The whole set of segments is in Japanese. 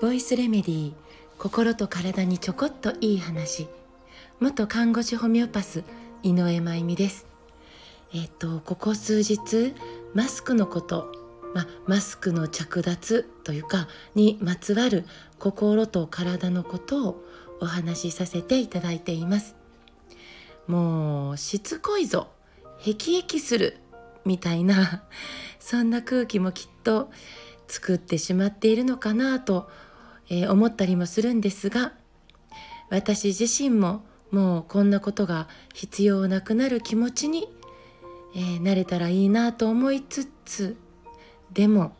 ボイスレメディー心と体にちょこっといい話。元看護師ホメオパス井上真由美です。えっ、とここ数日マスクのことまマスクの着脱というかにまつわる心と体のことをお話しさせていただいています。もうしつこいぞ。へきへきする。みたいな そんな空気もきっと作ってしまっているのかなと、思ったりもするんですが私自身ももうこんなことが必要なくなる気持ちに、なれたらいいなと思いつつでも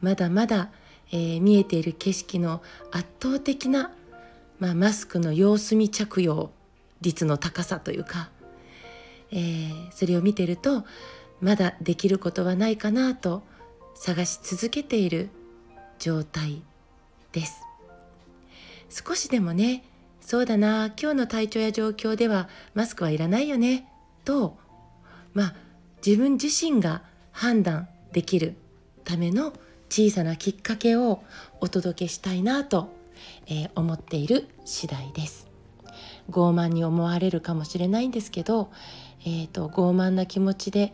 まだまだ、見えている景色の圧倒的な、まあ、マスクの様子見着用率の高さというか、えー、それを見てるとまだできることはないかなと探し続けている状態です。少しでもねそうだな今日の体調や状況ではマスクはいらないよねとまあ自分自身が判断できるための小さなきっかけをお届けしたいなと、えー、思っている次第です。傲慢に思われるかもしれないんですけど、えーと、傲慢な気持ちで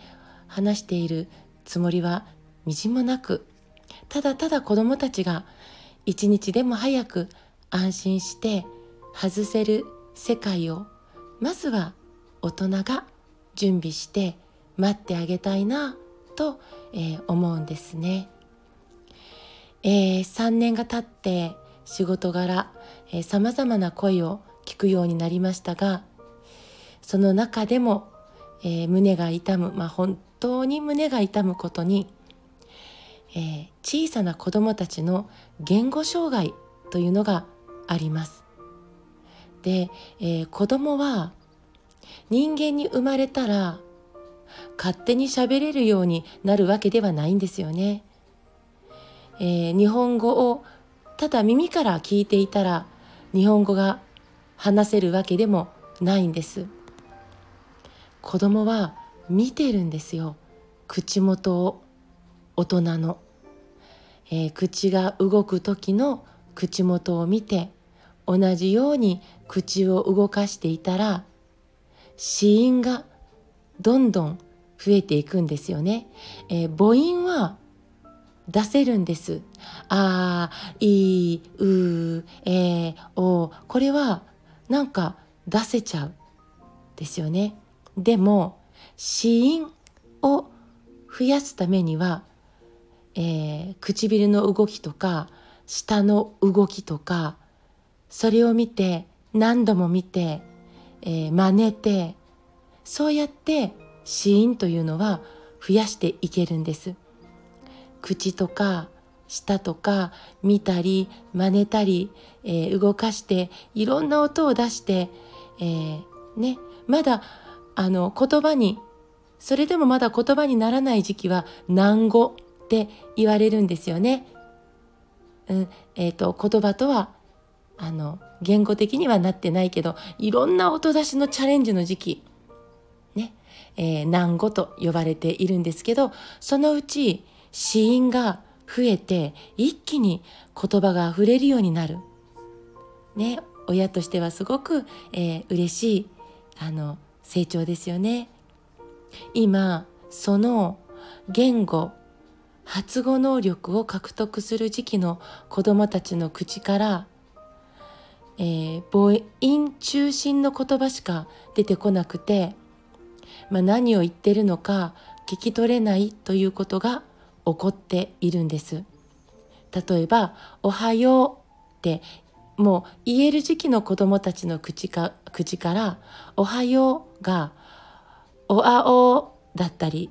話しているつもりはみじもなくただただ子どもたちが一日でも早く安心して外せる世界をまずは大人が準備して待ってあげたいなと、えー、思うんですね。えー、3年が経って仕事柄さまざまな声を聞くようになりましたがその中でも、えー、胸が痛む、まあ、本当に胸が痛むことに、えー、小さな子どもたちの言語障害というのがあります。で、えー、子供は人間に生まれたら勝手に喋れるようになるわけではないんですよね。えー、日本語をただ耳から聞いていたら日本語が話せるわけでもないんです子供は見てるんですよ口元を大人の、えー、口が動く時の口元を見て同じように口を動かしていたら死因がどんどん増えていくんですよね、えー、母音は出せるんです。あい、う、え、お。これはなんか出せちゃう。ですよね。でも、死因を増やすためには、えー、唇の動きとか、舌の動きとか、それを見て、何度も見て、えー、真似て、そうやって死因というのは増やしていけるんです。口とか舌とか見たり真似たり、えー、動かしていろんな音を出して、えー、ねまだあの言葉にそれでもまだ言葉にならない時期は難語って言われるんですよね。うんえーと、言葉とはあの言語的にはなってないけどいろんな音出しのチャレンジの時期ね、えー、難語と呼ばれているんですけどそのうち死因が増えて一気に言葉が溢れるようになる。ね、親としてはすごく、えー、嬉しいあの成長ですよね。今その言語発語能力を獲得する時期の子どもたちの口から、えー、母音中心の言葉しか出てこなくて、まあ、何を言ってるのか聞き取れないということが起こっているんです。例えば「おはよう」ってもう言える時期の子どもたちの口か口から「おはよう」が「おあお」だったり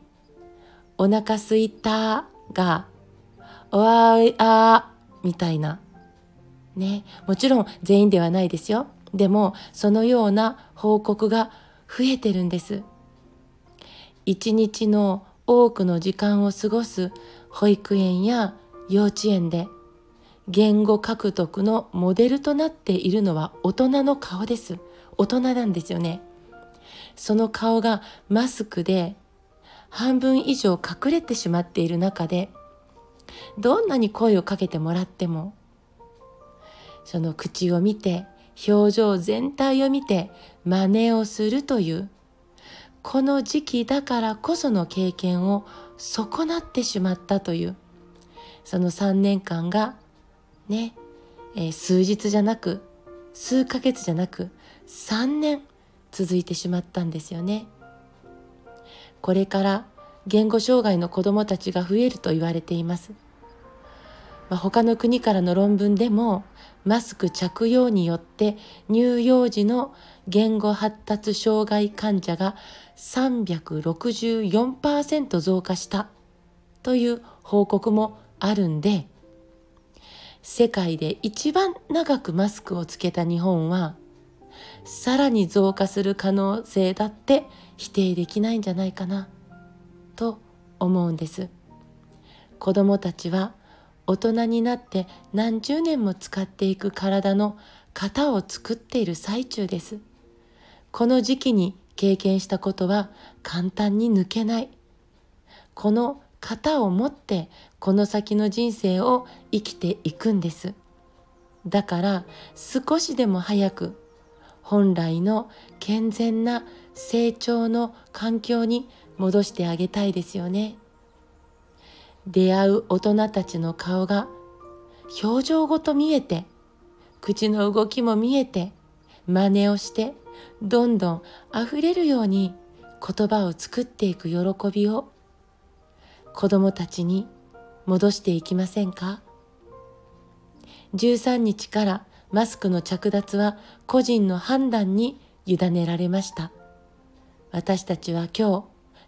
「お腹すいた」が「おあいあ」みたいな。ね。もちろん全員ではないですよ。でもそのような報告が増えてるんです。一日の多くの時間を過ごす保育園や幼稚園で言語獲得のモデルとなっているのは大人の顔です。大人なんですよね。その顔がマスクで半分以上隠れてしまっている中でどんなに声をかけてもらってもその口を見て表情全体を見て真似をするというこの時期だからこその経験を損なってしまったというその3年間がね、えー、数日じゃなく数ヶ月じゃなく3年続いてしまったんですよね。これから言語障害の子どもたちが増えると言われています。まあ、他の国からの論文でもマスク着用によって乳幼児の言語発達障害患者が364%増加したという報告もあるんで世界で一番長くマスクをつけた日本はさらに増加する可能性だって否定できないんじゃないかなと思うんです。子供たちは大人になって何十年も使っていく体の型を作っている最中です。この時期に経験したことは簡単に抜けない。この型を持ってこの先の人生を生きていくんです。だから少しでも早く本来の健全な成長の環境に戻してあげたいですよね。出会う大人たちの顔が表情ごと見えて口の動きも見えて真似をしてどんどん溢れるように言葉を作っていく喜びを子供たちに戻していきませんか？13日からマスクの着脱は個人の判断に委ねられました。私たちは今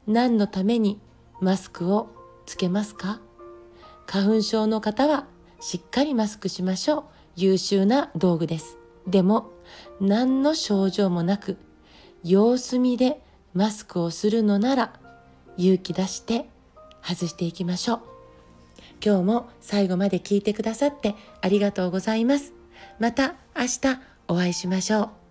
日何のためにマスクをつけますか？花粉症の方はしっかりマスクしましょう。優秀な道具です。でも何の症状もなく様子見でマスクをするのなら勇気出して外していきましょう。今日も最後まで聞いてくださってありがとうございます。また明日お会いしましょう。